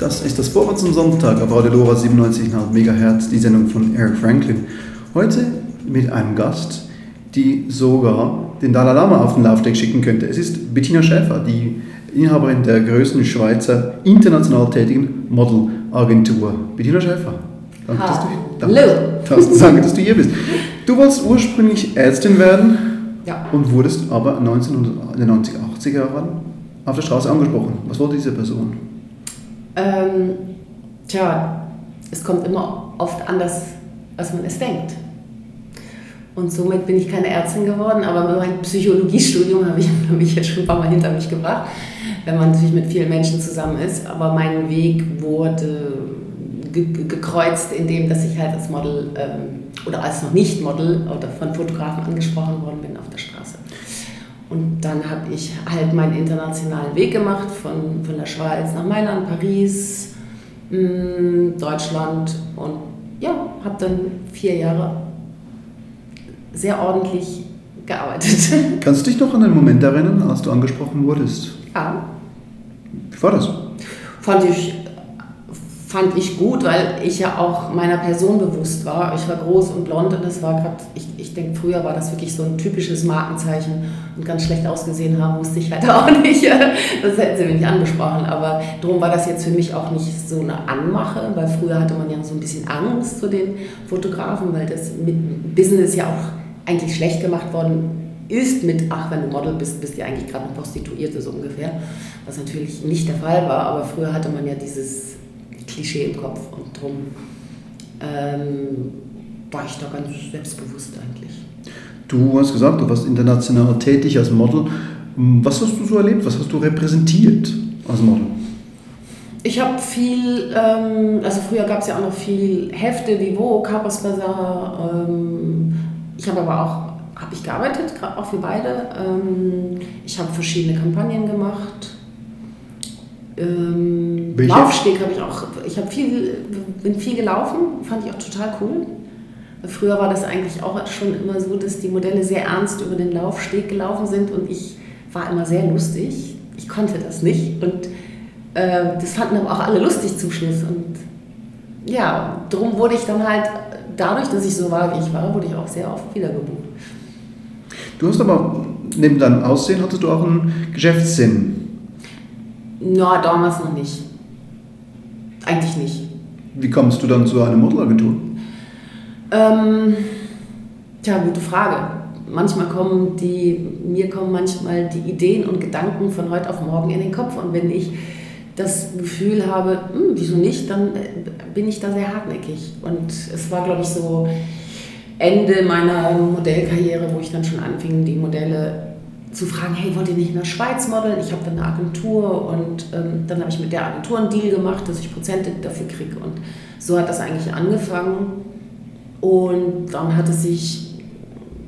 Das ist das Vorwort zum Sonntag auf Radio Lora 97,5 MHz, die Sendung von Eric Franklin. Heute mit einem Gast, die sogar den Dalai Lama auf den Laufsteg schicken könnte. Es ist Bettina Schäfer, die Inhaberin der größten Schweizer international tätigen Modelagentur. Bettina Schäfer, danke, dass du, danke, danke, dass du hier bist. Du wolltest ursprünglich Ärztin werden Ja. und wurdest aber 1990, 80er Jahren auf der Straße angesprochen. Was wollte diese Person? Ähm, tja, es kommt immer oft anders, als man es denkt. Und somit bin ich keine Ärztin geworden, aber mein Psychologiestudium habe ich, habe ich jetzt schon ein paar Mal hinter mich gebracht, wenn man natürlich mit vielen Menschen zusammen ist. Aber mein Weg wurde ge ge- gekreuzt, indem dass ich halt als Model ähm, oder als noch nicht Model oder von Fotografen angesprochen worden bin auf der Straße. Und dann habe ich halt meinen internationalen Weg gemacht, von, von der Schweiz nach Mailand, Paris, mh, Deutschland und ja, habe dann vier Jahre sehr ordentlich gearbeitet. Kannst du dich noch an den Moment erinnern, als du angesprochen wurdest? ja, Wie war das? fand ich, fand ich gut, weil ich ja auch meiner Person bewusst war. Ich war groß und blond und das war gerade, ich, ich denke, früher war das wirklich so ein typisches Markenzeichen und ganz schlecht ausgesehen haben, wusste ich halt auch nicht. Das hätten sie mir nicht angesprochen, aber darum war das jetzt für mich auch nicht so eine Anmache, weil früher hatte man ja so ein bisschen Angst vor den Fotografen, weil das mit Business ja auch eigentlich schlecht gemacht worden ist mit, ach, wenn du Model bist, bist du eigentlich gerade eine Prostituierte, so ungefähr. Was natürlich nicht der Fall war, aber früher hatte man ja dieses Klischee im Kopf und drum ähm, war ich da ganz selbstbewusst eigentlich. Du hast gesagt, du warst international tätig als Model. Was hast du so erlebt? Was hast du repräsentiert als Model? Ich habe viel, ähm, also früher gab es ja auch noch viel Hefte wie Vogue, Harper's Bazaar. Ähm, ich habe aber auch, habe ich gearbeitet, auch für beide. Ähm, ich habe verschiedene Kampagnen gemacht. Ähm? Laufsteg habe ich auch, ich habe viel, bin viel gelaufen, fand ich auch total cool. Früher war das eigentlich auch schon immer so, dass die Modelle sehr ernst über den Laufsteg gelaufen sind und ich war immer sehr lustig. Ich konnte das nicht und äh, das fanden aber auch alle lustig zum Schluss. Und ja, darum wurde ich dann halt, dadurch, dass ich so war, wie ich war, wurde ich auch sehr oft wiedergebucht. Du hast aber, neben deinem Aussehen, hattest du auch einen Geschäftssinn. Na, damals noch nicht. Eigentlich nicht. Wie kommst du dann zu einer Modelagentur? Ähm, tja, gute Frage. Manchmal kommen die, mir kommen manchmal die Ideen und Gedanken von heute auf morgen in den Kopf und wenn ich das Gefühl habe, hm, wieso nicht, dann äh, bin ich da sehr hartnäckig. Und es war, glaube ich, so Ende meiner Modellkarriere, wo ich dann schon anfing, die Modelle zu fragen, hey, wollt ihr nicht in der Schweiz modeln? Ich habe dann eine Agentur und ähm, dann habe ich mit der Agentur einen Deal gemacht, dass ich Prozente dafür kriege. Und so hat das eigentlich angefangen. Und dann hat es sich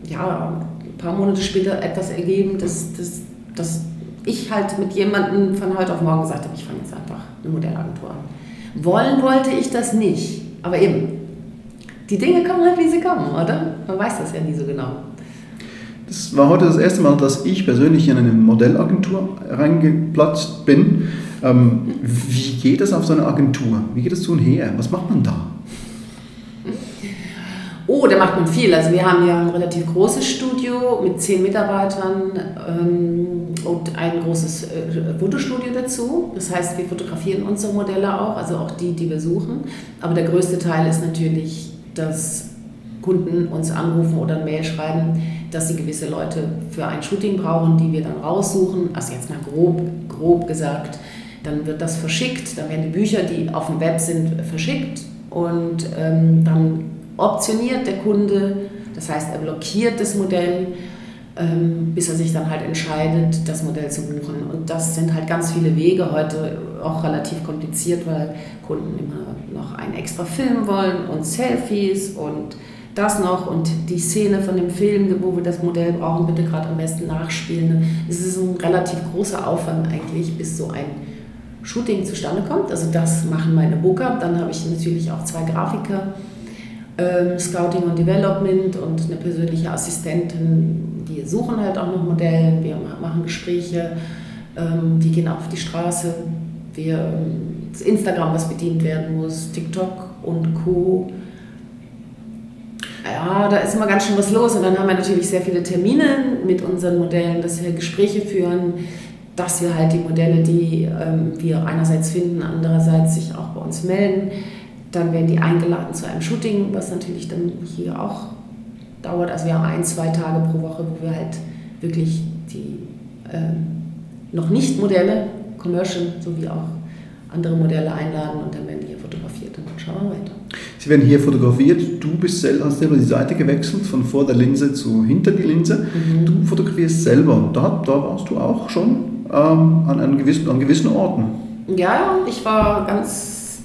ja, ein paar Monate später etwas ergeben, dass, dass, dass ich halt mit jemandem von heute auf morgen gesagt habe, ich fange jetzt einfach eine Modellagentur an. Wollen wollte ich das nicht, aber eben, die Dinge kommen halt, wie sie kommen, oder? Man weiß das ja nie so genau. Das war heute das erste Mal, dass ich persönlich in eine Modellagentur reingeplatzt bin. Ähm, wie geht das auf so eine Agentur? Wie geht es zu und her? Was macht man da? Oh, da macht man viel. Also wir haben ja ein relativ großes Studio mit zehn Mitarbeitern ähm, und ein großes äh, Fotostudio dazu. Das heißt, wir fotografieren unsere Modelle auch, also auch die, die wir suchen. Aber der größte Teil ist natürlich, dass Kunden uns anrufen oder eine Mail schreiben, dass sie gewisse Leute für ein Shooting brauchen, die wir dann raussuchen. Also jetzt mal grob, grob gesagt, dann wird das verschickt, dann werden die Bücher, die auf dem Web sind, verschickt und ähm, dann optioniert der Kunde, das heißt, er blockiert das Modell, ähm, bis er sich dann halt entscheidet, das Modell zu buchen. Und das sind halt ganz viele Wege, heute auch relativ kompliziert, weil Kunden immer noch einen extra Film wollen und Selfies und das noch und die Szene von dem Film, wo wir das Modell brauchen, bitte gerade am besten nachspielen. Es ist ein relativ großer Aufwand eigentlich, bis so ein Shooting zustande kommt. Also das machen meine Booker. Dann habe ich natürlich auch zwei Grafiker, ähm, Scouting und Development und eine persönliche Assistentin. Die suchen halt auch noch Modelle. Wir machen Gespräche. Ähm, die gehen auf die Straße. Wir, ähm, das Instagram, was bedient werden muss, TikTok und Co ja, da ist immer ganz schön was los. Und dann haben wir natürlich sehr viele Termine mit unseren Modellen, dass wir Gespräche führen, dass wir halt die Modelle, die ähm, wir einerseits finden, andererseits sich auch bei uns melden. Dann werden die eingeladen zu einem Shooting, was natürlich dann hier auch dauert. Also wir haben ein, zwei Tage pro Woche, wo wir halt wirklich die ähm, noch nicht Modelle, Commercial sowie auch andere Modelle einladen und dann werden die hier fotografiert und dann schauen wir weiter. Sie werden hier fotografiert, du bist selber, hast selber die Seite gewechselt, von vor der Linse zu hinter die Linse. Mhm. Du fotografierst selber und da, da warst du auch schon ähm, an, an, gewissen, an gewissen Orten. Ja, ich war ganz,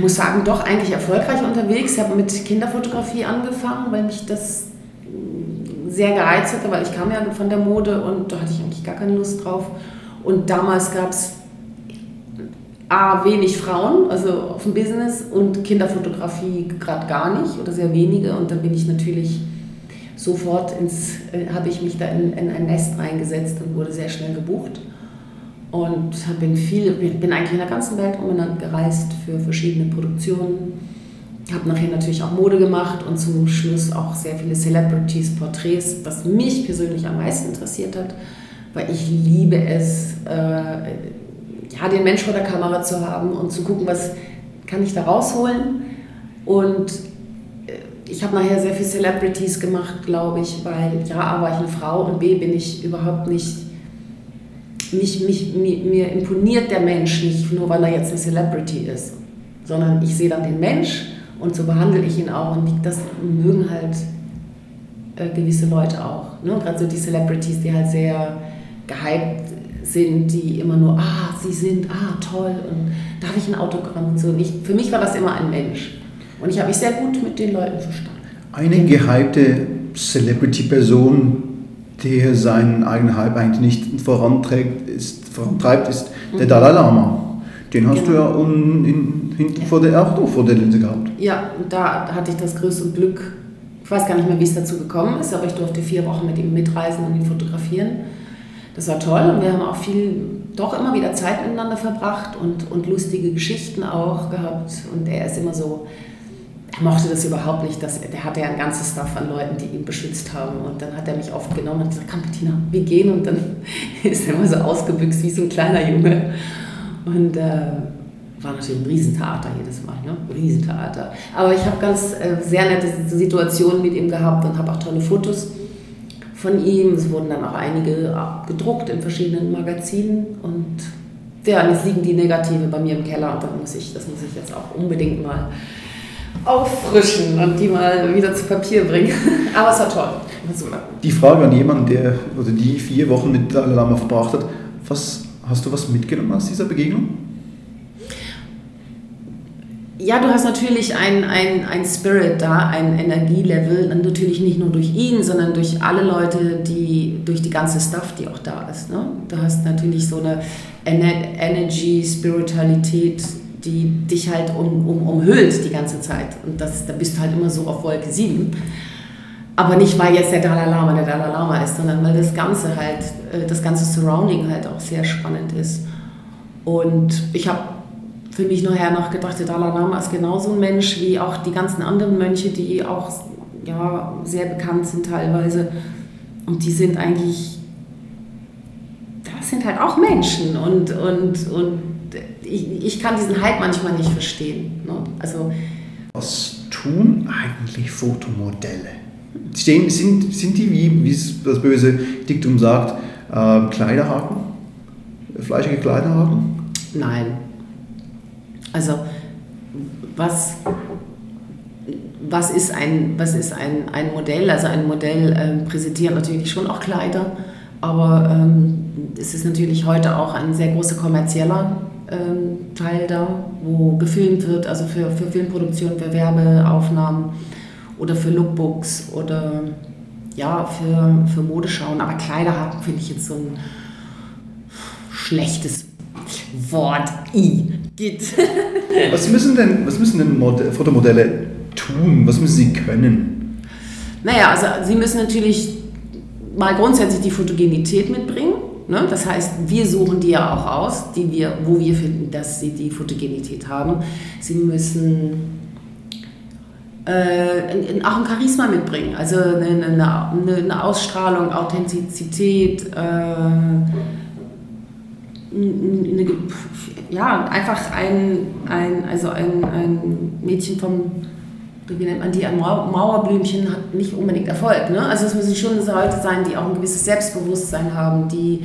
muss sagen, doch eigentlich erfolgreich unterwegs. Ich habe mit Kinderfotografie angefangen, weil mich das sehr gereizt hatte, weil ich kam ja von der Mode und da hatte ich eigentlich gar keine Lust drauf. Und damals gab es A, wenig Frauen, also auf dem Business und Kinderfotografie gerade gar nicht oder sehr wenige. Und dann bin ich natürlich sofort ins, äh, habe ich mich da in, in, ein Nest reingesetzt und wurde sehr schnell gebucht. Und bin viel, bin eigentlich in der ganzen Welt umeinander gereist für verschiedene Produktionen. Habe nachher natürlich auch Mode gemacht und zum Schluss auch sehr viele Celebrities, Porträts, was mich persönlich am meisten interessiert hat, weil ich liebe es, äh, ja, den Mensch vor der Kamera zu haben und zu gucken, was kann ich da rausholen. Und äh, ich habe nachher sehr viele Celebrities gemacht, glaube ich, weil ja, A war ich eine Frau und B bin ich überhaupt nicht, nicht mich, mir, mir imponiert der Mensch nicht nur, weil er jetzt eine Celebrity ist, sondern ich sehe dann den Mensch und so behandle ich ihn auch und das mögen halt äh, gewisse Leute auch. Ne? Gerade so die Celebrities, die halt sehr gehypt sind, die immer nur, ah, sie sind, ah, toll und darf ich ein Autogramm und so. Ich, für mich war das immer ein Mensch. Und ich habe mich sehr gut mit den Leuten verstanden. Eine gehypte Celebrity-Person, die seinen eigenen Hype eigentlich nicht voranträgt, ist, vorantreibt, ist mhm. der Dalai Lama. Den hast genau. du ja un, in, hinten ja. vor der, auch vor der Linse gehabt. Ja, da hatte ich das größte Glück. Ich weiß gar nicht mehr, wie es dazu gekommen ist, aber ich durfte vier Wochen mit ihm mitreisen und ihn fotografieren. Das war toll und wir haben auch viel, doch immer wieder Zeit miteinander verbracht und, und lustige Geschichten auch gehabt. Und er ist immer so, er mochte das überhaupt nicht, dass, der hatte ja ein ganzes Staff an Leuten, die ihn beschützt haben. Und dann hat er mich oft genommen und gesagt, komm Bettina, wir gehen. Und dann ist er immer so ausgebüxt wie so ein kleiner Junge. Und äh, war natürlich ein Riesentheater jedes Mal, ne? Riesentheater. Aber ich habe ganz äh, sehr nette Situationen mit ihm gehabt und habe auch tolle Fotos von ihm. Es wurden dann auch einige gedruckt in verschiedenen Magazinen und ja, jetzt liegen die Negative bei mir im Keller und da muss ich, das muss ich jetzt auch unbedingt mal auffrischen und die mal wieder zu Papier bringen. Aber es war toll. Die Frage an jemanden, der oder die vier Wochen mit Dalai Lama verbracht hat, was, hast du was mitgenommen aus dieser Begegnung? Ja, du hast natürlich ein, ein, ein Spirit da, ein Energielevel, natürlich nicht nur durch ihn, sondern durch alle Leute, die, durch die ganze Stuff, die auch da ist. Ne? Du hast natürlich so eine Energy, Spiritualität, die dich halt um, um, umhüllt die ganze Zeit. Und das, da bist du halt immer so auf Wolke 7. Aber nicht, weil jetzt der Dalai Lama der Dalai Lama ist, sondern weil das Ganze halt, äh, das ganze Surrounding halt auch sehr spannend ist. Und ich habe für mich nachher noch gedacht, der Dalai Lama ist genauso ein Mensch wie auch die ganzen anderen Mönche, die auch ja, sehr bekannt sind teilweise. Und die sind eigentlich, das sind halt auch Menschen. Und, und, und ich, ich kann diesen Hype manchmal nicht verstehen. Ne? Also, Was tun eigentlich Fotomodelle? Stehen, sind, sind die, wie, wie es das böse Diktum sagt, äh, Kleiderhaken? Fleischige Kleiderhaken? Nein. Also, was, was ist, ein, was ist ein, ein Modell? Also, ein Modell äh, präsentiert natürlich schon auch Kleider, aber ähm, es ist natürlich heute auch ein sehr großer kommerzieller ähm, Teil da, wo gefilmt wird, also für, für Filmproduktion, für Werbeaufnahmen oder für Lookbooks oder ja, für, für Modeschauen. Aber Kleiderhaken finde ich jetzt so ein schlechtes Wort. I. Geht. was müssen denn, was müssen denn Mod Fotomodelle tun? Was müssen sie können? Naja, also sie müssen natürlich mal grundsätzlich die Fotogenität mitbringen. Ne? Das heißt, wir suchen die ja auch aus, die wir, wo wir finden, dass sie die Fotogenität haben. Sie müssen äh, auch ein Charisma mitbringen, also eine, eine, eine Ausstrahlung, Authentizität, äh, eine, ja, einfach ein, ein, also ein, ein Mädchen vom, wie nennt man die, ein Mauerblümchen hat nicht unbedingt Erfolg. Ne? Also es müssen schon Leute sein, die auch ein gewisses Selbstbewusstsein haben, die,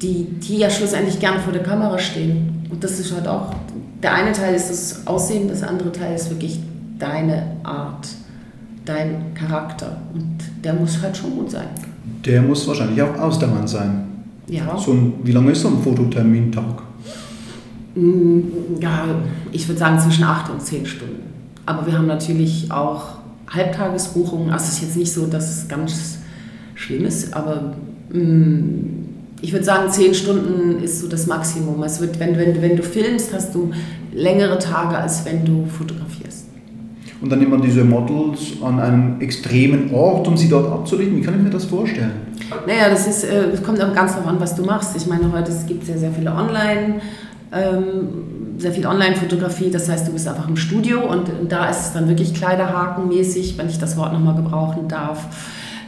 die, die ja schlussendlich gern vor der Kamera stehen. Und das ist halt auch, der eine Teil ist das Aussehen, das andere Teil ist wirklich deine Art, dein Charakter. Und der muss halt schon gut sein. Der muss wahrscheinlich auch ausdauernd sein. Ja. So ein, wie lange ist so ein Fototermin-Tag? Mm, ja, ich würde sagen zwischen acht und zehn Stunden. Aber wir haben natürlich auch Halbtagesbuchungen. Also es ist jetzt nicht so, dass es ganz schlimm ist, aber mm, ich würde sagen, zehn Stunden ist so das Maximum. Es wird, wenn, wenn, wenn du filmst, hast du längere Tage, als wenn du fotografierst. Und dann nimmt man diese Models an einem extremen Ort, um sie dort abzulichten. Wie kann ich mir das vorstellen? Naja, das, ist, äh, das kommt auch ganz darauf an, was du machst. Ich meine, heute gibt es ja sehr viele Online- ähm, sehr viel Online-Fotografie, das heißt, du bist einfach im Studio und da ist es dann wirklich Kleiderhakenmäßig, wenn ich das Wort nochmal gebrauchen darf,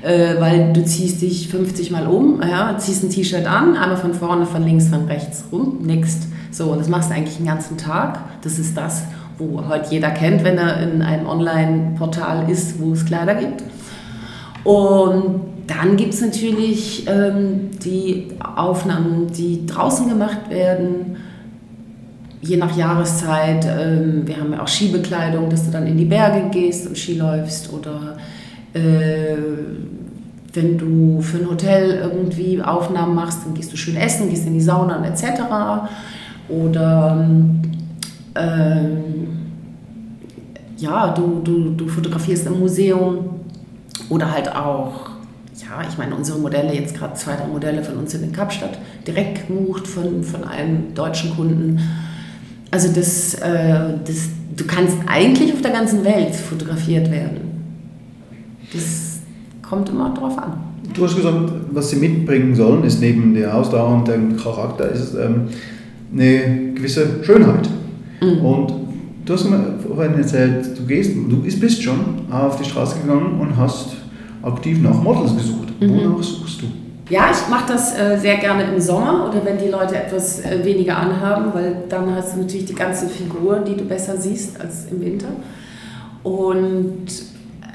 äh, weil du ziehst dich 50 Mal um, ja, ziehst ein T-Shirt an, einmal von vorne, von links, von rechts rum, next. So, und das machst du eigentlich den ganzen Tag. Das ist das, wo heute jeder kennt, wenn er in einem Online-Portal ist, wo es Kleider gibt. Und dann gibt es natürlich ähm, die Aufnahmen, die draußen gemacht werden, je nach Jahreszeit. Ähm, wir haben ja auch Skibekleidung, dass du dann in die Berge gehst und Ski läufst oder äh, wenn du für ein Hotel irgendwie Aufnahmen machst, dann gehst du schön essen, gehst in die Sauna etc. Oder ähm, ja, du, du, du fotografierst im Museum oder halt auch, ja, ich meine, unsere Modelle, jetzt gerade zwei, drei Modelle von uns sind in Kapstadt, direkt gebucht von, von einem deutschen Kunden. Also das, äh, das, du kannst eigentlich auf der ganzen Welt fotografiert werden. Das kommt immer drauf an. Du hast gesagt, was sie mitbringen sollen, ist neben der Ausdauer und dem Charakter, ist ähm, eine gewisse Schönheit. Mhm. Und du hast mir vorhin erzählt, du, gehst, du bist schon auf die Straße gegangen und hast aktiv nach Models gesucht. Mhm. Wonach suchst du? Ja, ich mache das äh, sehr gerne im Sommer oder wenn die Leute etwas äh, weniger anhaben, weil dann hast du natürlich die ganze Figur, die du besser siehst als im Winter. Und äh,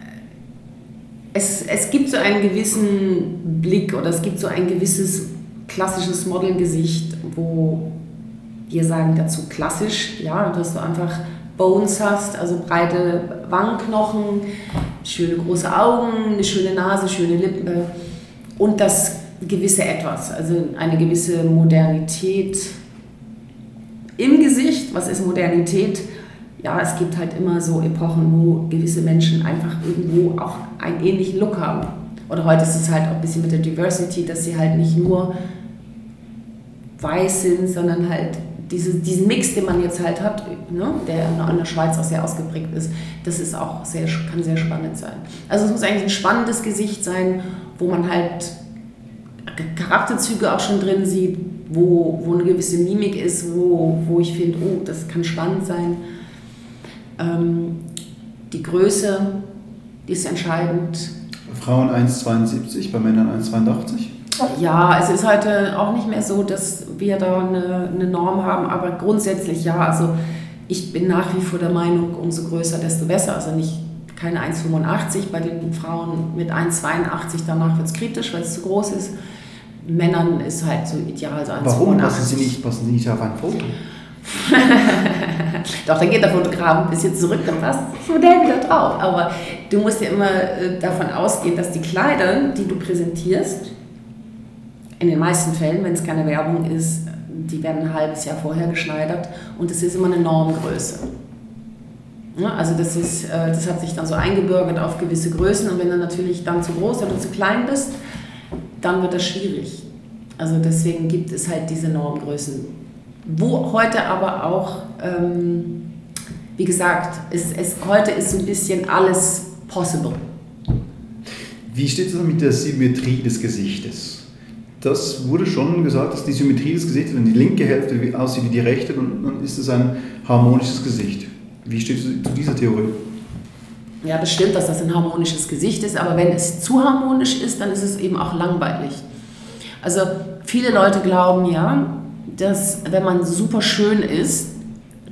es, es gibt so einen gewissen Blick oder es gibt so ein gewisses klassisches Modelgesicht, wo wir sagen dazu klassisch, ja, dass du einfach Bones hast, also breite Wangenknochen, schöne große Augen, eine schöne Nase, schöne Lippen und das gewisse Etwas, also eine gewisse Modernität im Gesicht. Was ist Modernität? Ja, es gibt halt immer so Epochen, wo gewisse Menschen einfach irgendwo auch einen ähnlichen Look haben. Oder heute ist es halt auch ein bisschen mit der Diversity, dass sie halt nicht nur weiß sind, sondern halt diese, diesen Mix, den man jetzt halt hat, ne, der in der Schweiz auch sehr ausgeprägt ist, das ist auch sehr, kann sehr spannend sein. Also es muss eigentlich ein spannendes Gesicht sein, wo man halt Charakterzüge auch schon drin sieht, wo, wo eine gewisse Mimik ist, wo, wo ich finde, oh, das kann spannend sein. Ähm, die Größe, die ist entscheidend. Frauen 1,72, bei Männern 1,82? Ja, es ist heute auch nicht mehr so, dass wir da eine, eine Norm haben, aber grundsätzlich ja. Also ich bin nach wie vor der Meinung, umso größer, desto besser. Also nicht keine 1,85, bei den Frauen mit 1,82 danach wird es kritisch, weil es zu groß ist. Männern ist halt so ideal. Also Warum passen Sie, nicht, passen Sie nicht auf ein Foto? Doch, dann geht der Fotograf ein bisschen zurück, dann passt das Modell wieder drauf. Aber du musst ja immer äh, davon ausgehen, dass die Kleider, die du präsentierst, in den meisten Fällen, wenn es keine Werbung ist, die werden ein halbes Jahr vorher geschneidert und es ist immer eine Normgröße. Also das, ist, äh, das hat sich dann so eingebürgert auf gewisse Größen und wenn du natürlich dann zu groß oder zu klein bist, dann wird das schwierig. Also deswegen gibt es halt diese Normgrößen. Wo heute aber auch, ähm, wie gesagt, es, es, heute ist so ein bisschen alles possible. Wie steht es mit der Symmetrie des Gesichtes? Das wurde schon gesagt, dass die Symmetrie des Gesichts, wenn die linke Hälfte aussieht wie die rechte, dann ist es ein harmonisches Gesicht. Wie steht es zu dieser Theorie? Ja, das stimmt, dass das ein harmonisches Gesicht ist, aber wenn es zu harmonisch ist, dann ist es eben auch langweilig. Also viele Leute glauben ja, dass wenn man super schön ist,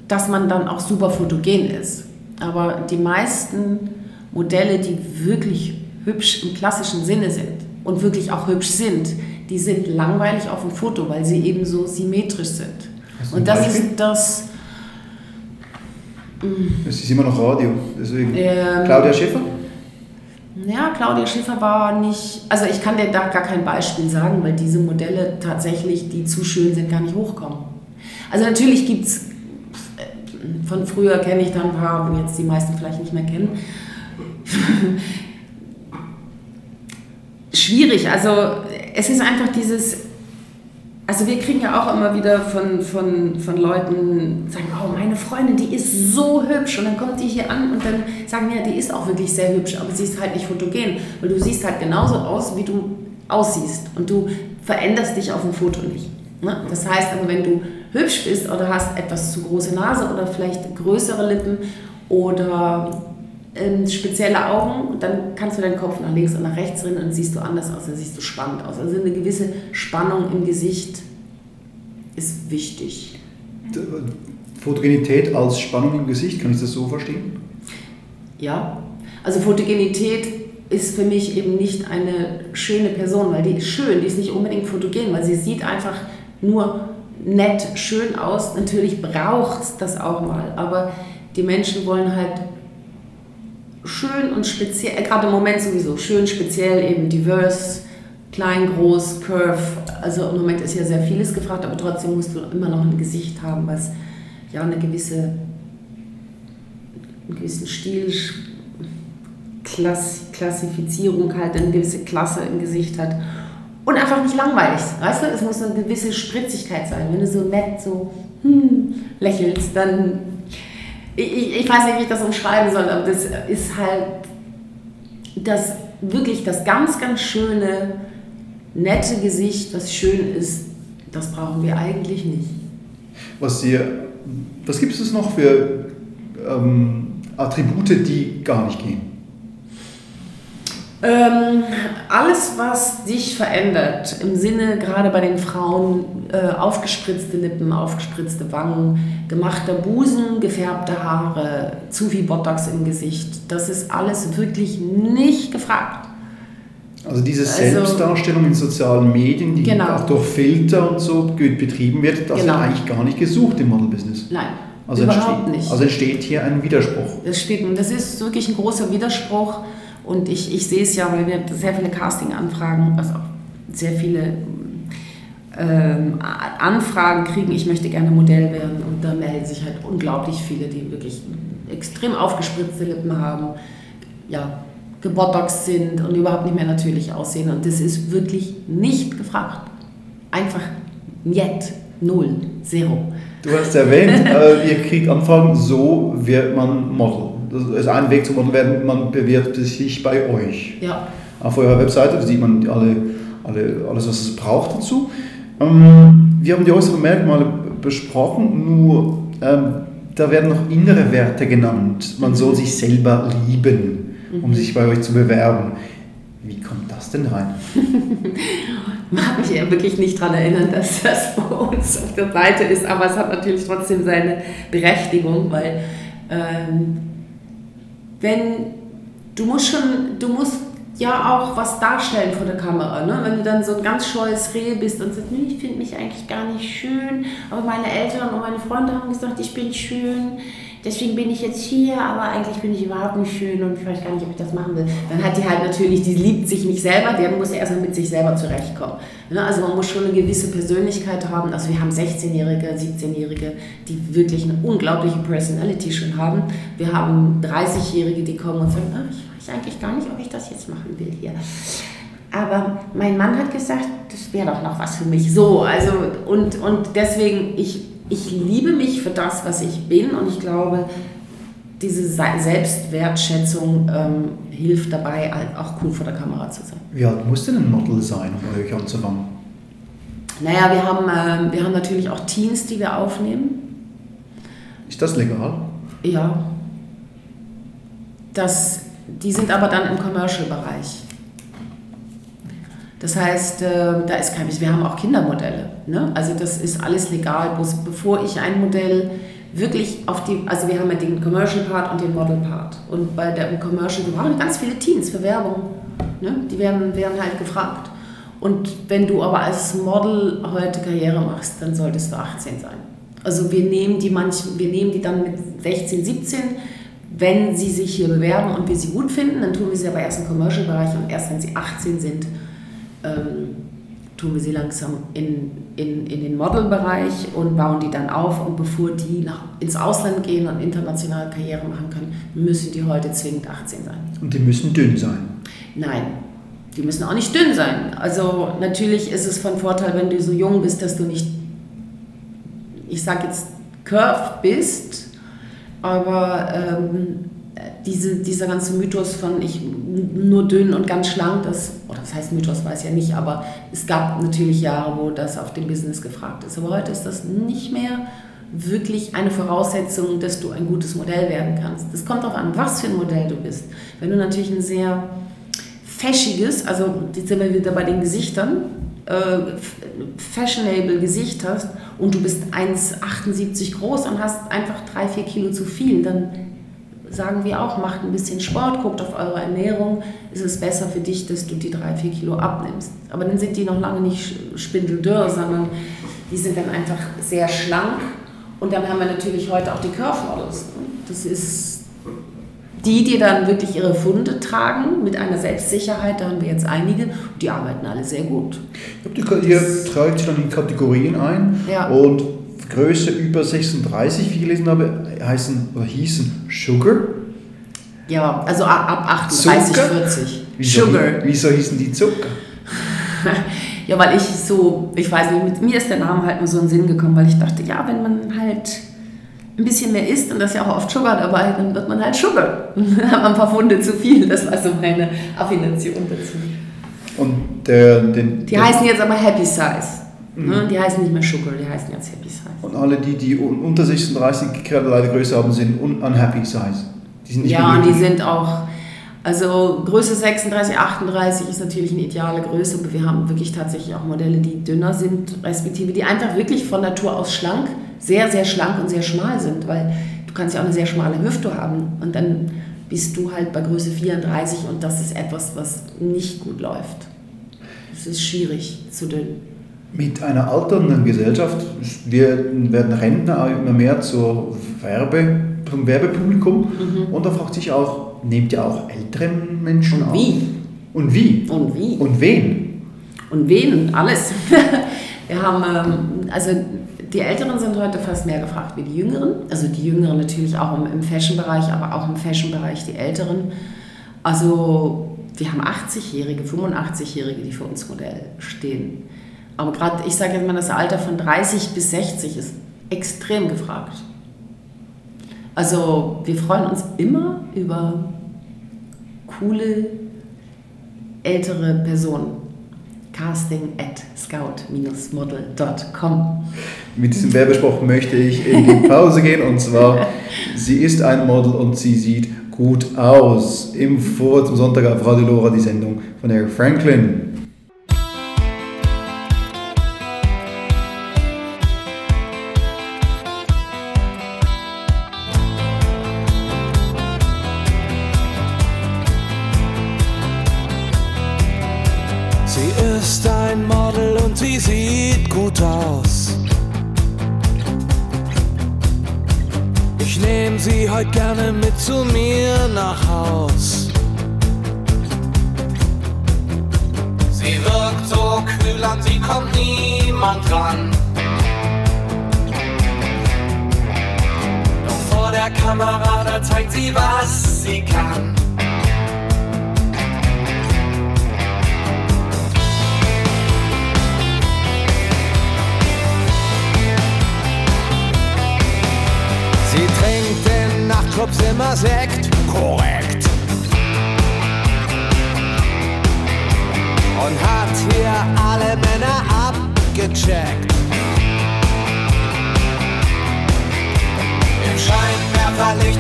dass man dann auch super fotogen ist. Aber die meisten Modelle, die wirklich hübsch im klassischen Sinne sind und wirklich auch hübsch sind, die sind langweilig auf dem Foto, weil sie eben so symmetrisch sind. Und das Beispiel? ist das es ist immer noch Radio, deswegen. Ähm, Claudia Schiffer? Ja, Claudia Schiffer war nicht, also ich kann dir da gar kein Beispiel sagen, weil diese Modelle tatsächlich, die zu schön sind, gar nicht hochkommen. Also natürlich gibt es, von früher kenne ich da ein paar, wo jetzt die meisten vielleicht nicht mehr kennen. Schwierig, also es ist einfach dieses, also wir kriegen ja auch immer wieder von, von, von Leuten, sagen, oh, meine Freundin, die ist so hübsch. Und dann kommt die hier an und dann sagen, ja, die ist auch wirklich sehr hübsch, aber sie ist halt nicht fotogen. Weil du siehst halt genauso aus, wie du aussiehst. Und du veränderst dich auf dem Foto nicht. Ne? Das heißt aber, wenn du hübsch bist oder hast etwas zu große Nase oder vielleicht größere Lippen oder ähm, spezielle Augen, dann kannst du deinen Kopf nach links und nach rechts drehen und siehst du anders aus, dann siehst du spannend aus. Also eine gewisse Spannung im Gesicht ist wichtig. Fotogenität als Spannung im Gesicht, kann ich das so verstehen? Ja, also Fotogenität ist für mich eben nicht eine schöne Person, weil die ist schön, die ist nicht unbedingt fotogen, weil sie sieht einfach nur nett, schön aus. Natürlich braucht es das auch mal, aber die Menschen wollen halt schön und speziell, äh, gerade im Moment sowieso, schön, speziell, eben diverse, klein, groß, curve. Also im Moment ist ja sehr vieles gefragt, aber trotzdem musst du immer noch ein Gesicht haben, was ja eine gewisse, einen gewissen Stil, Klass, Klassifizierung halt, eine gewisse Klasse im Gesicht hat. Und einfach nicht langweilig. Weißt du, es muss eine gewisse Spritzigkeit sein. Wenn du so nett so hm, lächelst, dann ich, ich weiß nicht, wie ich das umschreiben soll, aber das ist halt das wirklich das ganz, ganz schöne, nette Gesicht, was schön ist, das brauchen wir eigentlich nicht. Was, was gibt es noch für ähm, Attribute, die gar nicht gehen? Ähm, alles, was dich verändert, im Sinne gerade bei den Frauen, äh, aufgespritzte Lippen, aufgespritzte Wangen, gemachter Busen, gefärbte Haare, zu viel Botox im Gesicht, das ist alles wirklich nicht gefragt. Also diese Also- Selbstdarstellung in sozialen Medien, die Genau. auch durch Filter und so betrieben wird, das Genau. wird eigentlich gar nicht gesucht im Modelbusiness. Nein, Also überhaupt entsteht, nicht. Also entsteht hier ein Widerspruch. Das steht, und das ist wirklich ein großer Widerspruch. Und ich, ich sehe es ja, weil wir sehr viele Casting-Anfragen, also sehr viele ähm, Anfragen kriegen, ich möchte gerne Modell werden. Und da melden sich halt unglaublich viele, die wirklich extrem aufgespritzte Lippen haben, ja, gebotoxt sind und überhaupt nicht mehr natürlich aussehen. Und das ist wirklich nicht gefragt. Einfach niet, null, zero. Du hast erwähnt, äh, ihr kriegt Anfragen, so wird man Model. Das ist ein Weg zum Model werden, man bewirbt sich bei euch. Ja, Auf eurer Webseite da sieht man alle, alle, alles, was es braucht dazu. Ähm, wir haben die äußeren Merkmale besprochen, nur ähm, da werden noch innere Werte genannt. Man soll sich selber lieben, um sich bei euch zu bewerben. Wie kommt das denn rein? mag mich ja wirklich nicht daran erinnern, dass das bei uns auf der Seite ist, aber es hat natürlich trotzdem seine Berechtigung, weil ähm, wenn du musst schon, du musst ja auch was darstellen vor der Kamera, ne? wenn du dann so ein ganz scheues Reh bist und sagst, nee, ich finde mich eigentlich gar nicht schön, aber meine Eltern und meine Freunde haben gesagt, ich bin schön, deswegen bin ich jetzt hier, aber eigentlich bin ich überhaupt nicht schön und ich weiß gar nicht, ob ich das machen will. Dann hat die halt natürlich, die liebt sich nicht selber, der muss erstmal mit sich selber zurechtkommen. Ne? Also man muss schon eine gewisse Persönlichkeit haben. Also wir haben 16-Jährige, 17-Jährige, die wirklich eine unglaubliche Personality schon haben. Wir haben 30-Jährige, die kommen und sagen, ach, ich weiß eigentlich gar nicht, ob ich das jetzt machen will hier. Aber mein Mann hat gesagt, das wäre doch noch was für mich. So, also und, und deswegen, ich, ich liebe mich für das, was ich bin und ich glaube, diese Se- Selbstwertschätzung ähm, hilft dabei, auch cool vor der Kamera zu sein. Wie alt muss denn ein Model sein, um bei euch anzufangen? Naja, wir haben, ähm, wir haben natürlich auch Teens, die wir aufnehmen. Ist das legal? Ja. Das, die sind aber dann im Commercial-Bereich. Das heißt, äh, da ist kein Wir haben auch Kindermodelle. Ne? Also das ist alles legal. Bloß bevor ich ein Modell wirklich auf die, also wir haben ja den Commercial-Part und den Model-Part. Und bei der Commercial, wir brauchen ganz viele Teens für Werbung. Ne? Die werden, werden halt gefragt. Und wenn du aber als Model heute Karriere machst, dann solltest du 18 sein. Also wir nehmen die manchen, wir nehmen die dann mit 16, 17, wenn sie sich hier bewerben und wir sie gut finden, dann tun wir sie aber erst im Commercial-Bereich und erst wenn sie 18 sind, ähm, tun wir sie langsam in, in, in den Model-Bereich und bauen die dann auf. Und bevor die nach, ins Ausland gehen und international Karriere machen können, müssen die heute zwingend 18 sein. Und die müssen dünn sein. Nein, die müssen auch nicht dünn sein. Also natürlich ist es von Vorteil, wenn du so jung bist, dass du nicht, ich sag jetzt, curved bist, aber ähm, diese, dieser ganze Mythos von ich nur dünn und ganz schlank, das, oder das heißt Mythos, weiß ja nicht, aber es gab natürlich Jahre, wo das auf dem Business gefragt ist. Aber heute ist das nicht mehr wirklich eine Voraussetzung, dass du ein gutes Modell werden kannst. Das kommt darauf an, was für ein Modell du bist. Wenn du natürlich ein sehr fashiges, also jetzt sind wir wieder bei den Gesichtern, äh, fashionable Gesicht hast und du bist 1,78 groß und hast einfach 3-4 Kilo zu viel, dann sagen wir auch, macht ein bisschen Sport, guckt auf eure Ernährung, ist es besser für dich, dass du die 3-4 Kilo abnimmst. Aber dann sind die noch lange nicht spindeldürr, sondern die sind dann einfach sehr schlank. Und dann haben wir natürlich heute auch die Curve Models. Das ist die, die dann wirklich ihre Funde tragen mit einer Selbstsicherheit, da haben wir jetzt einige, die arbeiten alle sehr gut. Glaube, ihr tragt dann in Kategorien ein Ja. und Größe über 36, wie ich gelesen habe, heißen oder hießen Sugar. Ja, also ab ab 38, Zucker? 40. Wieso, Sugar. Wieso hießen die Zucker? Ja, weil ich so, ich weiß nicht, mit mir ist der Name halt nur so in den Sinn gekommen, weil ich dachte, ja, wenn man halt ein bisschen mehr isst, und da ist ja auch oft Sugar dabei, dann wird man halt Sugar. Dann hat man ein paar Funde zu viel, das war so meine Affination dazu. Und der, den, Die der, heißen jetzt aber Happy Size. Ne? Die heißen nicht mehr Sugar, die heißen jetzt Happy Size. und alle, die, die un- unter 36 gerade leider Größe haben, sind un unhappy size. Die sind nicht Ja, und die sind auch, Also Größe 36, 38 ist natürlich eine ideale Größe, aber wir haben wirklich tatsächlich auch Modelle, die dünner sind, respektive die einfach wirklich von Natur aus schlank, sehr, sehr schlank und sehr schmal sind, weil du kannst ja auch eine sehr schmale Hüfte haben und dann bist du halt bei Größe 34 und das ist etwas, was nicht gut läuft. Es ist schwierig zu dünn. Mit einer alternden Gesellschaft wir werden Rentner immer mehr zur Werbe, zum Werbepublikum Mhm. und da fragt sich auch, nehmt ihr auch ältere Menschen Und auf? wie? Und wie? Und wie? Und wen? Und wen und alles. Wir haben, ähm, also die Älteren sind heute fast mehr gefragt wie die Jüngeren. Also die Jüngeren natürlich auch im, im Fashion-Bereich, aber auch im Fashion-Bereich die Älteren. Also wir haben 80-Jährige, 85-Jährige, die für uns Modell stehen. Aber gerade, ich sage jetzt mal, das Alter von 30 bis 60 ist extrem gefragt. Also wir freuen uns immer über coole ältere Personen. Casting at scout-model.com. Mit diesem Werbespruch möchte ich in die Pause gehen und zwar, sie ist ein Model und sie sieht gut aus. Im Vor zum Sonntag auf Radio Lora die Sendung von Eric Franklin.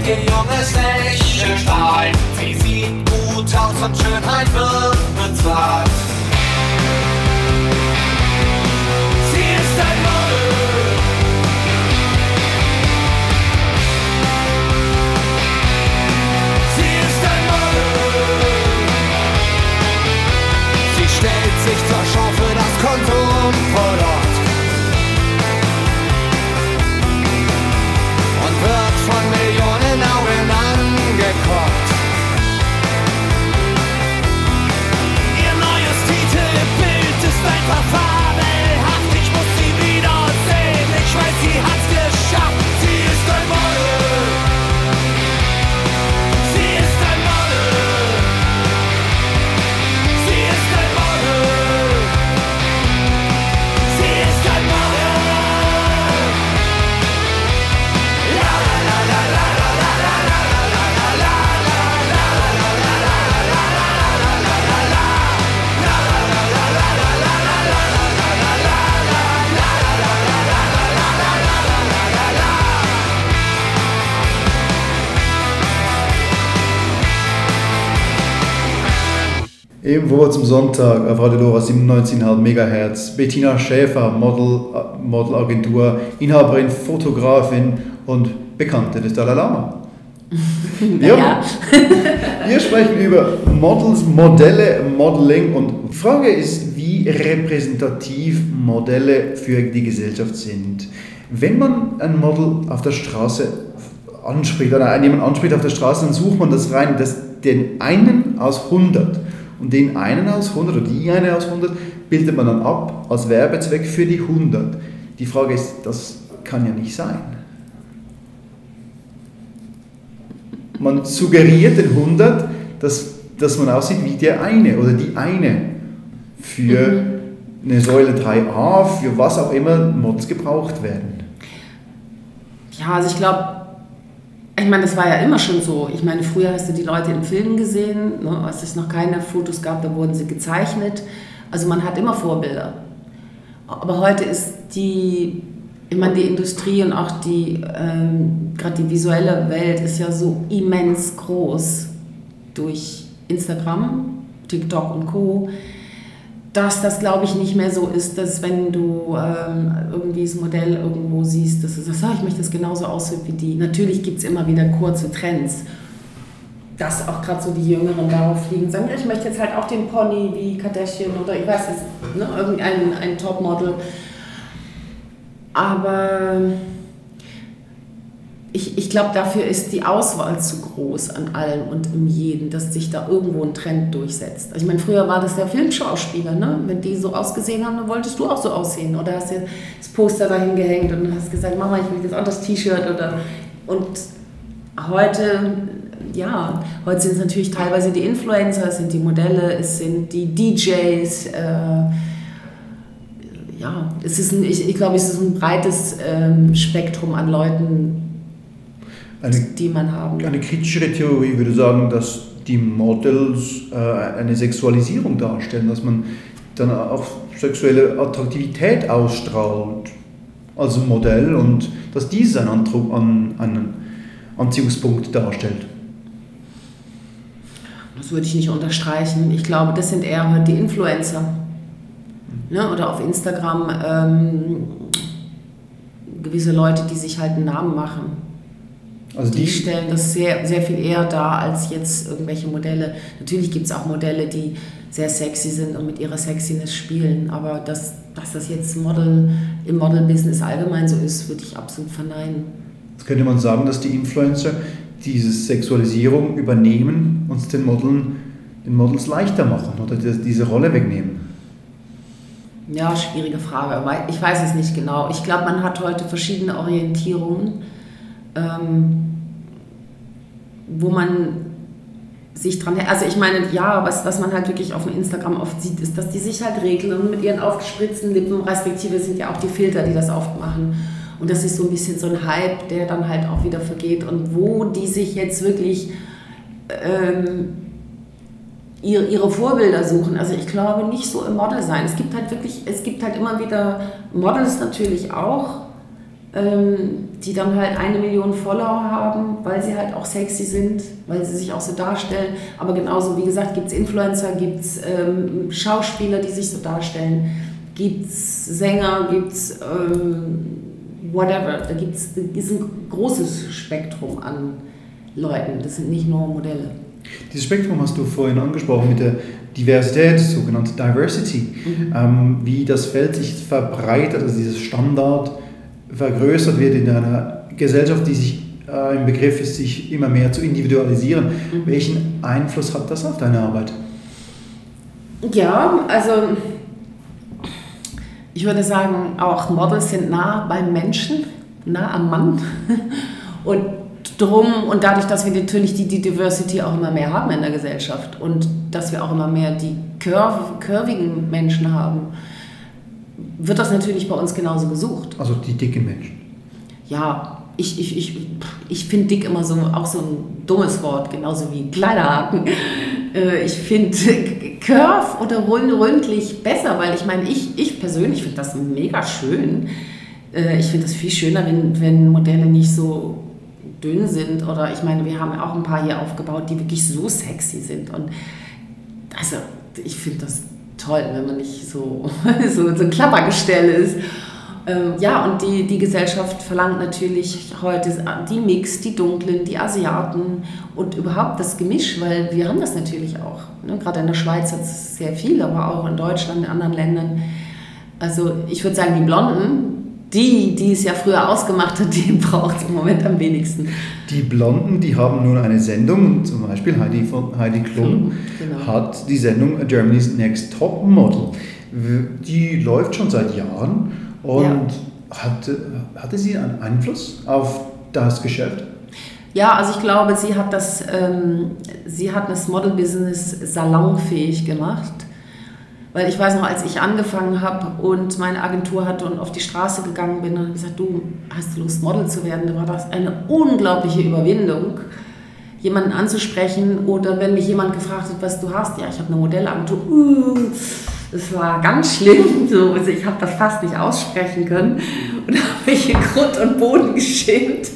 Ihr junges Lächeln Sie sieht gut aus und Schönheit wird bezahlt. Sie ist ein Model. Sie ist ein Model. Sie stellt sich zur Schau für das Konsumprodukt. Und Titelbild ist einfach fabelhaft. Ich muss sie wiedersehen. Ich weiß, sie hat's Ebenwo zum Sonntag auf Radio Lora 97,5 MHz. Bettina Schäfer, Model, äh, Modelagentur, Inhaberin, Fotografin und Bekannte des Dalai Lama. Wir, Ja. wir sprechen über Models, Modelle, Modeling und die Frage ist, wie repräsentativ Modelle für die Gesellschaft sind. Wenn man ein Model auf der Straße anspricht oder jemand anspricht auf der Straße, dann sucht man das rein, das, den einen aus 100. Und den einen aus 100 oder die eine aus 100 bildet man dann ab als Werbezweck für die 100. Die Frage ist, das kann ja nicht sein. Man suggeriert den 100, dass, dass man aussieht wie der eine oder die eine für eine Säule 3a, für was auch immer Mods gebraucht werden. Ja, also ich glaube, ich meine, das war ja immer schon so. Ich meine, früher hast du die Leute in Filmen gesehen, ne, als es noch keine Fotos gab, da wurden sie gezeichnet. Also man hat immer Vorbilder. Aber heute ist die, ich meine, die Industrie und auch die, ähm, gerade die visuelle Welt ist ja so immens groß durch Instagram, TikTok und Co., dass das, glaube ich, nicht mehr so ist, dass wenn du ähm, irgendwie das Modell irgendwo siehst, dass du sagst, ah, ich möchte das genauso aussehen wie die. Natürlich gibt es immer wieder kurze Trends, dass auch gerade so die Jüngeren darauf fliegen sagen, ich möchte jetzt halt auch den Pony wie Kardashian oder ich weiß es, ne, irgendein ein Topmodel. Aber ich, ich glaube, dafür ist die Auswahl zu groß an allem und im Jeden, dass sich da irgendwo ein Trend durchsetzt. Also ich meine, früher war das der Filmschauspieler, ne? Wenn die so ausgesehen haben, dann wolltest du auch so aussehen. Oder hast dir das Poster dahin gehängt und hast gesagt, Mama, ich will jetzt auch das T-Shirt oder und heute, ja, heute sind es natürlich teilweise die Influencer, es sind die Modelle, es sind die DJs, äh, ja, es ist ein, ich, ich glaube, es ist ein breites ähm, Spektrum an Leuten, Eine, die man haben. eine kritischere Theorie würde sagen, dass die Models äh, eine Sexualisierung darstellen, dass man dann auch sexuelle Attraktivität ausstrahlt als Modell und dass dies einen, Antru- an, einen Anziehungspunkt darstellt. Das würde ich nicht unterstreichen. Ich glaube, das sind eher halt die Influencer. Ne? Oder auf Instagram ähm, gewisse Leute, die sich halt einen Namen machen. Also Die die, stellen das sehr, sehr viel eher dar als jetzt irgendwelche Modelle. Natürlich gibt es auch Modelle, die sehr sexy sind und mit ihrer Sexiness spielen, aber dass, dass das jetzt Model im Model-Business allgemein so ist, würde ich absolut verneinen. jetzt könnte man sagen, dass die Influencer diese Sexualisierung übernehmen und es den, Modeln, den Models leichter machen oder die- diese Rolle wegnehmen. Ja, schwierige Frage. Ich weiß es nicht genau. Ich glaube, man hat heute verschiedene Orientierungen, ähm, wo man sich dran. Also ich meine, ja, was, was man halt wirklich auf dem Instagram oft sieht, ist, dass die sich halt regeln mit ihren aufgespritzten Lippen, respektive sind ja auch die Filter, die das oft machen. Und das ist so ein bisschen so ein Hype, der dann halt auch wieder vergeht. Und wo die sich jetzt wirklich ähm, ihre, ihre Vorbilder suchen. Also ich glaube nicht so im Model sein. Es gibt halt wirklich, es gibt halt immer wieder Models natürlich auch, die dann halt eine Million Follower haben, weil sie halt auch sexy sind, weil sie sich auch so darstellen. Aber genauso, wie gesagt, gibt es Influencer, gibt es ähm, Schauspieler, die sich so darstellen, gibt es Sänger, gibt es ähm, whatever. Da gibt es ein großes Spektrum an Leuten. Das sind nicht nur Modelle. Dieses Spektrum hast du vorhin angesprochen mit der Diversität, sogenannte Diversity, ähm, wie das Feld sich verbreitet, also dieses Standard vergrößert wird in einer Gesellschaft, die sich äh, im Begriff ist, sich immer mehr zu individualisieren. Welchen Einfluss hat das auf deine Arbeit? Ja, also ich würde sagen, auch Models sind nah beim Menschen, nah am Mann. Und drum, und dadurch, dass wir natürlich die, die Diversity auch immer mehr haben in der Gesellschaft und dass wir auch immer mehr die curv, curvigen Menschen haben, wird das natürlich bei uns genauso gesucht. Also die dicken Menschen. Ja, ich, ich, ich, ich finde dick immer so, auch so ein dummes Wort, genauso wie Kleiderhaken. Äh, Ich finde Curve oder rund, rundlich besser, weil ich meine, ich, ich persönlich finde das mega schön. Äh, Ich finde das viel schöner, wenn, wenn Modelle nicht so dünn sind oder ich meine, wir haben ja auch ein paar hier aufgebaut, die wirklich so sexy sind und also ich finde das toll, wenn man nicht so, so, so ein Klappergestell ist. Ähm, ja, und die, die Gesellschaft verlangt natürlich heute die Mix, die Dunklen, die Asiaten und überhaupt das Gemisch, weil wir haben das natürlich auch. Ne? Gerade in der Schweiz hat es sehr viel, aber auch in Deutschland, in anderen Ländern. Also ich würde sagen, die Blonden, die, die es ja früher ausgemacht hat, die braucht es im Moment am wenigsten. Die Blonden, die haben nun eine Sendung, zum Beispiel Heidi, von Heidi Klum Genau. hat die Sendung Germany's Next Top Model. Die läuft schon seit Jahren und hatte, hatte sie einen Einfluss auf das Geschäft? Ja, also ich glaube, sie hat das, ähm, sie hat das Model-Business salonfähig gemacht. Weil ich weiß noch, als ich angefangen habe und meine Agentur hatte und auf die Straße gegangen bin und gesagt, du hast Lust, Model zu werden, da war das eine unglaubliche Überwindung, jemanden anzusprechen oder wenn mich jemand gefragt hat, was du hast, ja, ich habe eine Modellagentur, uh, Das war ganz schlimm, so, also ich habe das fast nicht aussprechen können und habe mich in Grund und Boden geschämt.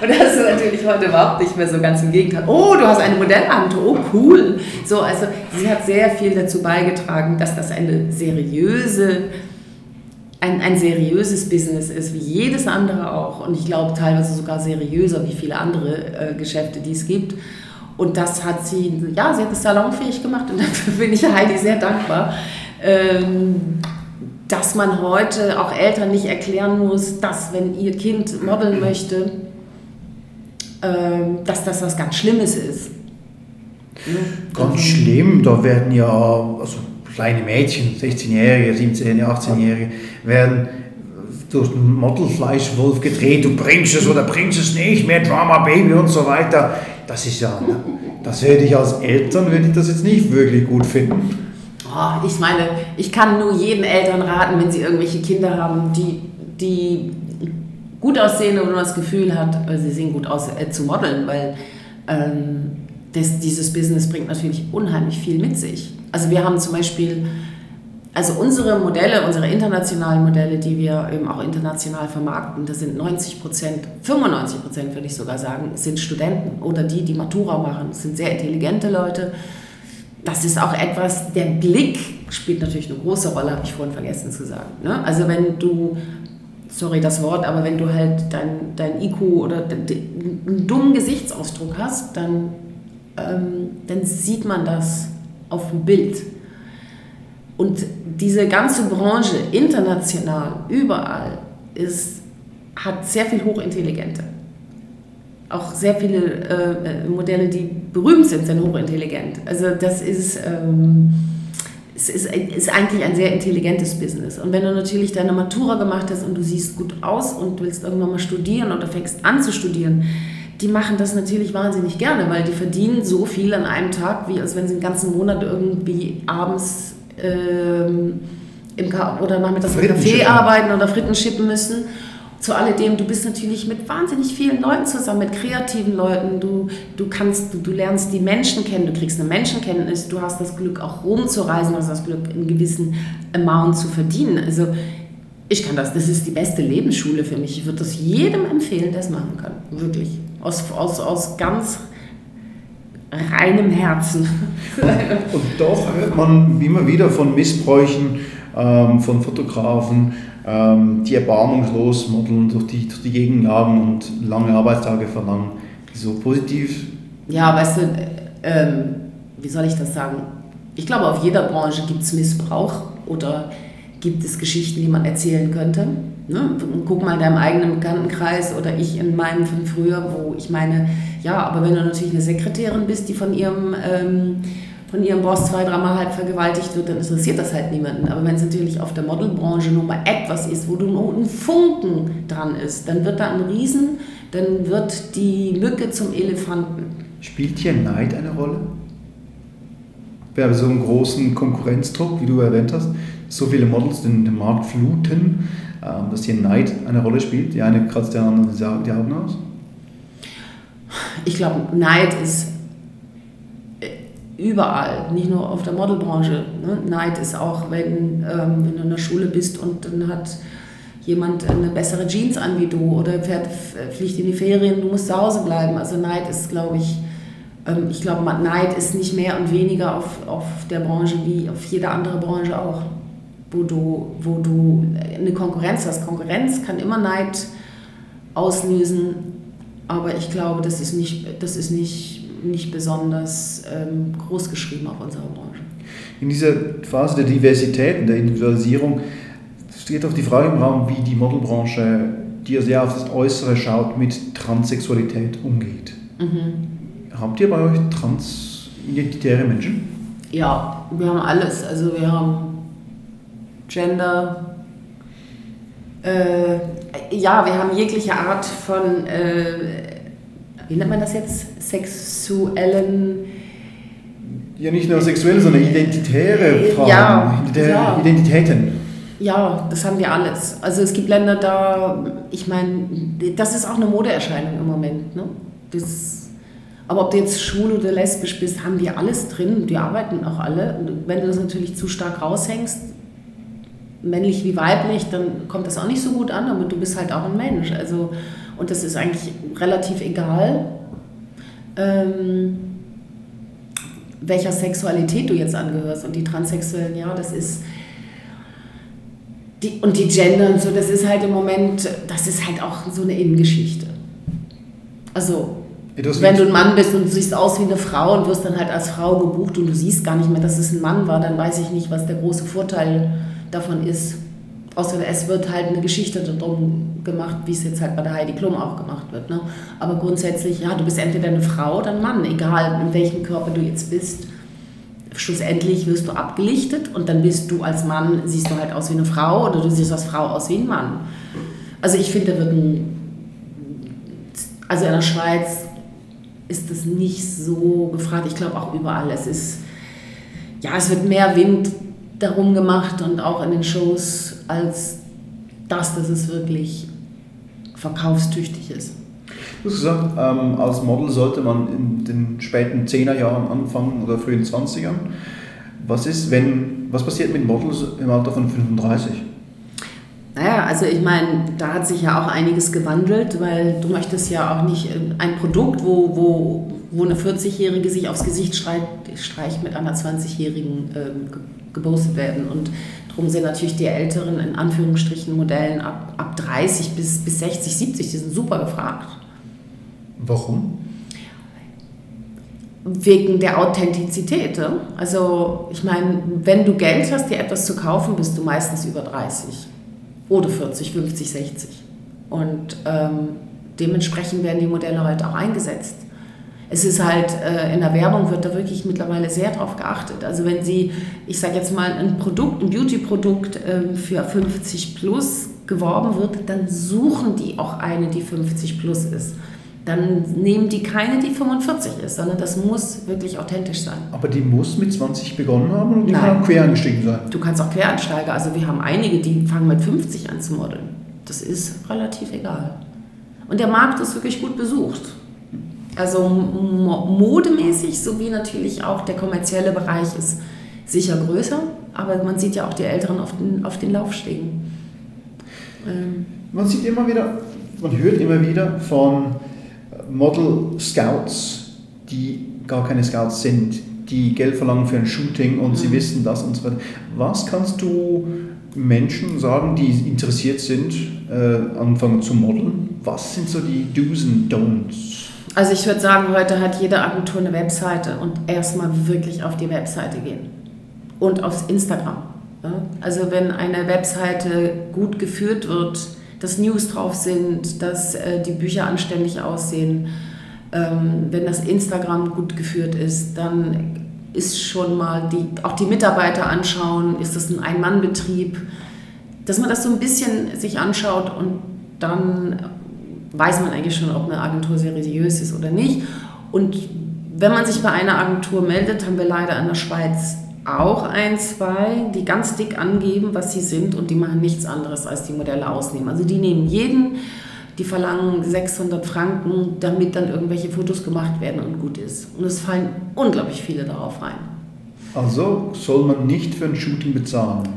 Und das ist natürlich heute überhaupt nicht mehr so ganz im Gegenteil. Oh, du hast eine Modellhand, oh cool. So, also sie hat sehr viel dazu beigetragen, dass das eine seriöse, ein, ein seriöses Business ist, wie jedes andere auch. Und ich glaube teilweise sogar seriöser wie viele andere äh, Geschäfte, die es gibt. Und das hat sie, ja, sie hat es salonfähig gemacht und dafür bin ich Heidi sehr dankbar ähm, dass man heute auch Eltern nicht erklären muss, dass wenn ihr Kind modeln möchte, ähm, dass das was ganz Schlimmes ist. Ganz schlimm, da werden ja also kleine Mädchen, 16-Jährige, 17-, 18-Jährige, werden durch den Modelfleischwolf gedreht, du bringst es oder bringst es nicht, mehr Drama Baby und so weiter. Das ist ja, das hätte ich als Eltern, würde ich das jetzt nicht wirklich gut finden. Oh, ich meine, ich kann nur jeden Eltern raten, wenn sie irgendwelche Kinder haben, die, die gut aussehen und das Gefühl hat, sie sehen gut aus, äh, zu modeln, weil ähm, das, dieses Business bringt natürlich unheimlich viel mit sich. Also wir haben zum Beispiel, also unsere Modelle, unsere internationalen Modelle, die wir eben auch international vermarkten, das sind 90 Prozent, 95 Prozent würde ich sogar sagen, sind Studenten oder die, die Matura machen. Das sind sehr intelligente Leute, das ist auch etwas, der Blick spielt natürlich eine große Rolle, habe ich vorhin vergessen zu sagen. Ne? Also wenn du, sorry das Wort, aber wenn du halt dein, dein IQ oder einen dummen Gesichtsausdruck hast, dann, ähm, dann sieht man das auf dem Bild. Und diese ganze Branche international, überall, ist, hat sehr viel Hochintelligente auch sehr viele äh, Modelle, die berühmt sind, sind hochintelligent. Also das ist, ähm, es ist, ist eigentlich ein sehr intelligentes Business. Und wenn du natürlich deine Matura gemacht hast und du siehst gut aus und willst irgendwann mal studieren oder fängst an zu studieren, die machen das natürlich wahnsinnig gerne, weil die verdienen so viel an einem Tag, wie als wenn sie den ganzen Monat irgendwie abends ähm, im oder nachmittags im Café arbeiten oder Fritten schippen müssen zu alledem, du bist natürlich mit wahnsinnig vielen Leuten zusammen, mit kreativen Leuten. Du, du kannst, du, du lernst die Menschen kennen, du kriegst eine Menschenkenntnis, du hast das Glück, auch rumzureisen, du hast das Glück, einen gewissen Amount zu verdienen. Also ich kann das, das ist die beste Lebensschule für mich. Ich würde das jedem empfehlen, der es machen kann. Wirklich. Aus, aus, aus ganz reinem Herzen. Und doch hört man immer wieder von Missbräuchen ähm, von Fotografen, ähm, die erbarmungslos modeln, durch die, durch die Gegend jagen und lange Arbeitstage verlangen. So positiv. Ja, weißt du, ähm, wie soll ich das sagen? Ich glaube, auf jeder Branche gibt es Missbrauch oder gibt es Geschichten, die man erzählen könnte. Ne? Guck mal in deinem eigenen Bekanntenkreis oder ich in meinem von früher, wo ich meine, ja, aber wenn du natürlich eine Sekretärin bist, die von ihrem ähm, von ihrem Boss zwei, dreimal halb vergewaltigt wird, dann interessiert das halt niemanden. Aber wenn es natürlich auf der Modelbranche nur mal etwas ist, wo du nur ein Funken dran ist, dann wird da ein Riesen, dann wird die Mücke zum Elefanten. Spielt hier Neid eine Rolle? Bei so einem großen Konkurrenzdruck, wie du erwähnt hast, so viele Models den, den Markt fluten, ähm, dass hier Neid eine Rolle spielt. Die eine kratzt der andere die Augen aus? Ich glaube, Neid ist überall, nicht nur auf der Modelbranche. Ne? Neid ist auch, wenn, ähm, wenn du in der Schule bist und dann hat jemand eine bessere Jeans an wie du oder fährt, fliegt in die Ferien, du musst zu Hause bleiben. Also Neid ist, glaube ich, ähm, ich glaube, Neid ist nicht mehr und weniger auf, auf der Branche wie auf jede andere Branche auch, wo du, wo du eine Konkurrenz hast. Konkurrenz kann immer Neid auslösen, aber ich glaube, das ist nicht, das ist nicht nicht besonders ähm, groß geschrieben auf unserer Branche. In dieser Phase der Diversität und der Individualisierung steht auch die Frage im Raum, wie die Modelbranche, die ja sehr auf das Äußere schaut, mit Transsexualität umgeht. Mhm. Habt ihr bei euch transidentitäre Menschen? Ja, wir haben alles. Also wir haben Gender, äh, ja, wir haben jegliche Art von äh, wie nennt man das jetzt, sexuellen... Ja, nicht nur sexuelle, sondern identitäre Fragen, ja, ja. Identitäten. Ja, das haben wir alles. Also es gibt Länder da, ich meine, das ist auch eine Modeerscheinung im Moment. Ne? Das, Aber ob du jetzt schwul oder lesbisch bist, haben die alles drin. Die arbeiten auch alle. Und wenn du das natürlich zu stark raushängst, männlich wie weiblich, dann kommt das auch nicht so gut an, aber du bist halt auch ein Mensch. Also, und das ist eigentlich relativ egal, ähm, welcher Sexualität du jetzt angehörst. Und die Transsexuellen, ja, das ist. Die, und die Gender und so, das ist halt im Moment, das ist halt auch so eine Innengeschichte. Also, Das wenn du ein Mann bist und du siehst aus wie eine Frau und wirst dann halt als Frau gebucht und du siehst gar nicht mehr, dass es ein Mann war, dann weiß ich nicht, was der große Vorteil davon ist. Außer es wird halt eine Geschichte darum gemacht, wie es jetzt halt bei der Heidi Klum auch gemacht wird. Ne? Aber grundsätzlich, ja, du bist entweder eine Frau oder ein Mann, egal in welchem Körper du jetzt bist. Schlussendlich wirst du abgelichtet und dann bist du als Mann, siehst du halt aus wie eine Frau oder du siehst als Frau aus wie ein Mann. Also ich finde, da wird ein, also in der Schweiz ist das nicht so gefragt. Ich glaube auch überall. Es ist, ja, es wird mehr Wind darum gemacht und auch in den Shows, als das, dass es wirklich verkaufstüchtig ist. Du hast gesagt, ähm, als Model sollte man in den späten 10er Jahren anfangen oder frühen 20ern. Was ist, wenn, was passiert mit Models im Alter von 35? Naja, also ich meine, da hat sich ja auch einiges gewandelt, weil du möchtest ja auch nicht äh, ein Produkt, wo, wo, wo eine 40-Jährige sich aufs Gesicht streicht, streicht mit einer 20-Jährigen ähm, ge- gepostet werden. Und darum sind natürlich die älteren, in Anführungsstrichen, Modellen ab, ab 30 bis, bis 60, 70, die sind super gefragt. Warum? Wegen der Authentizität. Also ich meine, wenn du Geld hast, dir etwas zu kaufen, bist du meistens über 30 oder 40, 50, 60. Und ähm, dementsprechend werden die Modelle heute auch eingesetzt. Es ist halt, äh, in der Werbung wird da wirklich mittlerweile sehr drauf geachtet. Also wenn Sie, ich sage jetzt mal, ein Produkt, ein Beauty-Produkt ähm, für 50 plus geworben wird, dann suchen die auch eine, die 50 plus ist. Dann nehmen die keine, die 45 ist, sondern das muss wirklich authentisch sein. Aber die muss mit 20 begonnen haben und die Nein. kann auch quer eingestiegen sein. Du kannst auch Quereinsteiger, also wir haben einige, die fangen mit 50 an zu modeln. Das ist relativ egal. Und der Markt ist wirklich gut besucht. Also mo- modemäßig sowie natürlich auch der kommerzielle Bereich ist sicher größer, aber man sieht ja auch die Älteren auf den, auf den Laufstegen. Ähm, Man sieht immer wieder, man hört immer wieder von Model Scouts, die gar keine Scouts sind, die Geld verlangen für ein Shooting und sie wissen das und so weiter. Was kannst du Menschen sagen, die interessiert sind, äh, anfangen zu modeln? Was sind so die Do's und Don'ts? Also ich würde sagen, heute hat jede Agentur eine Webseite und erstmal wirklich auf die Webseite gehen und aufs Instagram. Ja? Also wenn eine Webseite gut geführt wird, dass News drauf sind, dass äh, die Bücher anständig aussehen, ähm, wenn das Instagram gut geführt ist, dann ist schon mal die, auch die Mitarbeiter anschauen, ist das ein Ein-Mann-Betrieb, dass man das so ein bisschen sich anschaut und dann weiß man eigentlich schon, ob eine Agentur seriös ist oder nicht. Und wenn man sich bei einer Agentur meldet, haben wir leider in der Schweiz auch ein, zwei, die ganz dick angeben, was sie sind und die machen nichts anderes als die Modelle ausnehmen. Also die nehmen jeden, die verlangen 600 Franken, damit dann irgendwelche Fotos gemacht werden und gut ist. Und es fallen unglaublich viele darauf rein. Also soll man nicht für ein Shooting bezahlen.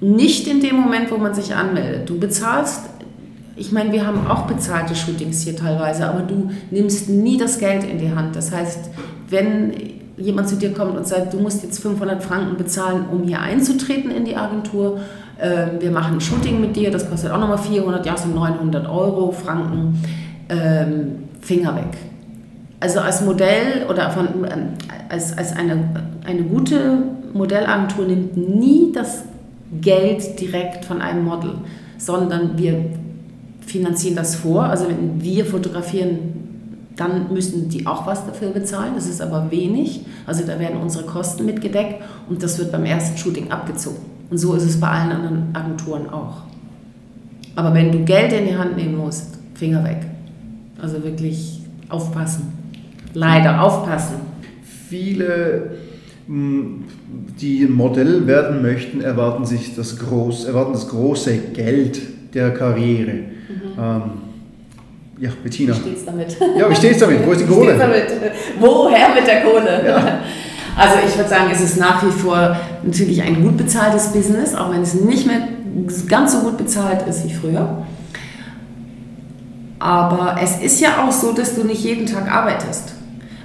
Nicht in dem Moment, wo man sich anmeldet. Du bezahlst, ich meine, wir haben auch bezahlte Shootings hier teilweise, aber du nimmst nie das Geld in die Hand. Das heißt, wenn jemand zu dir kommt und sagt, du musst jetzt 500 Franken bezahlen, um hier einzutreten in die Agentur, äh, wir machen ein Shooting mit dir, das kostet auch nochmal 400, ja, so 900 Euro, Franken, ähm, Finger weg. Also als Modell oder von, ähm, als, als eine, eine gute Modellagentur nimmt nie das Geld direkt von einem Model, sondern wir finanzieren das vor. Also wenn wir fotografieren, dann müssen die auch was dafür bezahlen. Das ist aber wenig. Also da werden unsere Kosten mitgedeckt und das wird beim ersten Shooting abgezogen. Und so ist es bei allen anderen Agenturen auch. Aber wenn du Geld in die Hand nehmen musst, Finger weg. Also wirklich aufpassen. Leider aufpassen. Viele, mh, die Modell werden möchten, erwarten sich das, groß, erwarten das große Geld der Karriere. Ähm, Ja, Bettina. Wie steht's damit? Ja, wie steht's damit? Wo ist die Kohle? Woher mit der Kohle? Ja. Also ich würde sagen, es ist nach wie vor natürlich ein gut bezahltes Business, auch wenn es nicht mehr ganz so gut bezahlt ist wie früher. Aber es ist ja auch so, dass du nicht jeden Tag arbeitest.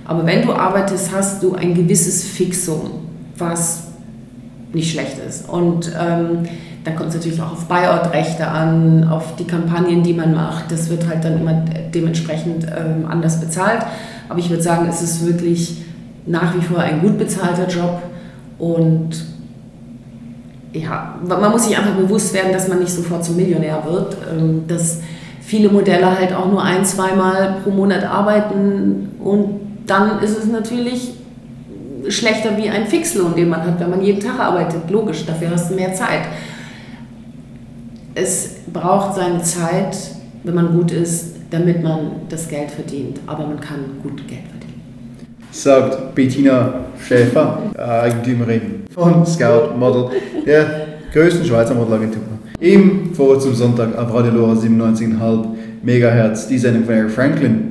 Aber wenn du arbeitest, hast du ein gewisses Fixum, was nicht schlecht ist. Und ähm, dann kommt es natürlich auch auf Buyout-Rechte an, auf die Kampagnen, die man macht. Das wird halt dann immer dementsprechend ähm, anders bezahlt. Aber ich würde sagen, es ist wirklich nach wie vor ein gut bezahlter Job und ja, man muss sich einfach bewusst werden, dass man nicht sofort zum Millionär wird, ähm, dass viele Modelle halt auch nur ein, zweimal pro Monat arbeiten und dann ist es natürlich schlechter wie ein Fixlohn, den man hat, wenn man jeden Tag arbeitet. Logisch, dafür hast du mehr Zeit. Es braucht seine Zeit, wenn man gut ist, damit man das Geld verdient, aber man kann gut Geld verdienen. sagt Bettina Schäfer, Eigentümerin von Scout Model, der größten Schweizer Modelagentur. Im Vorwort zum Sonntag auf Radio Lora 97,5 MHz, die Sendung von Eric Franklin.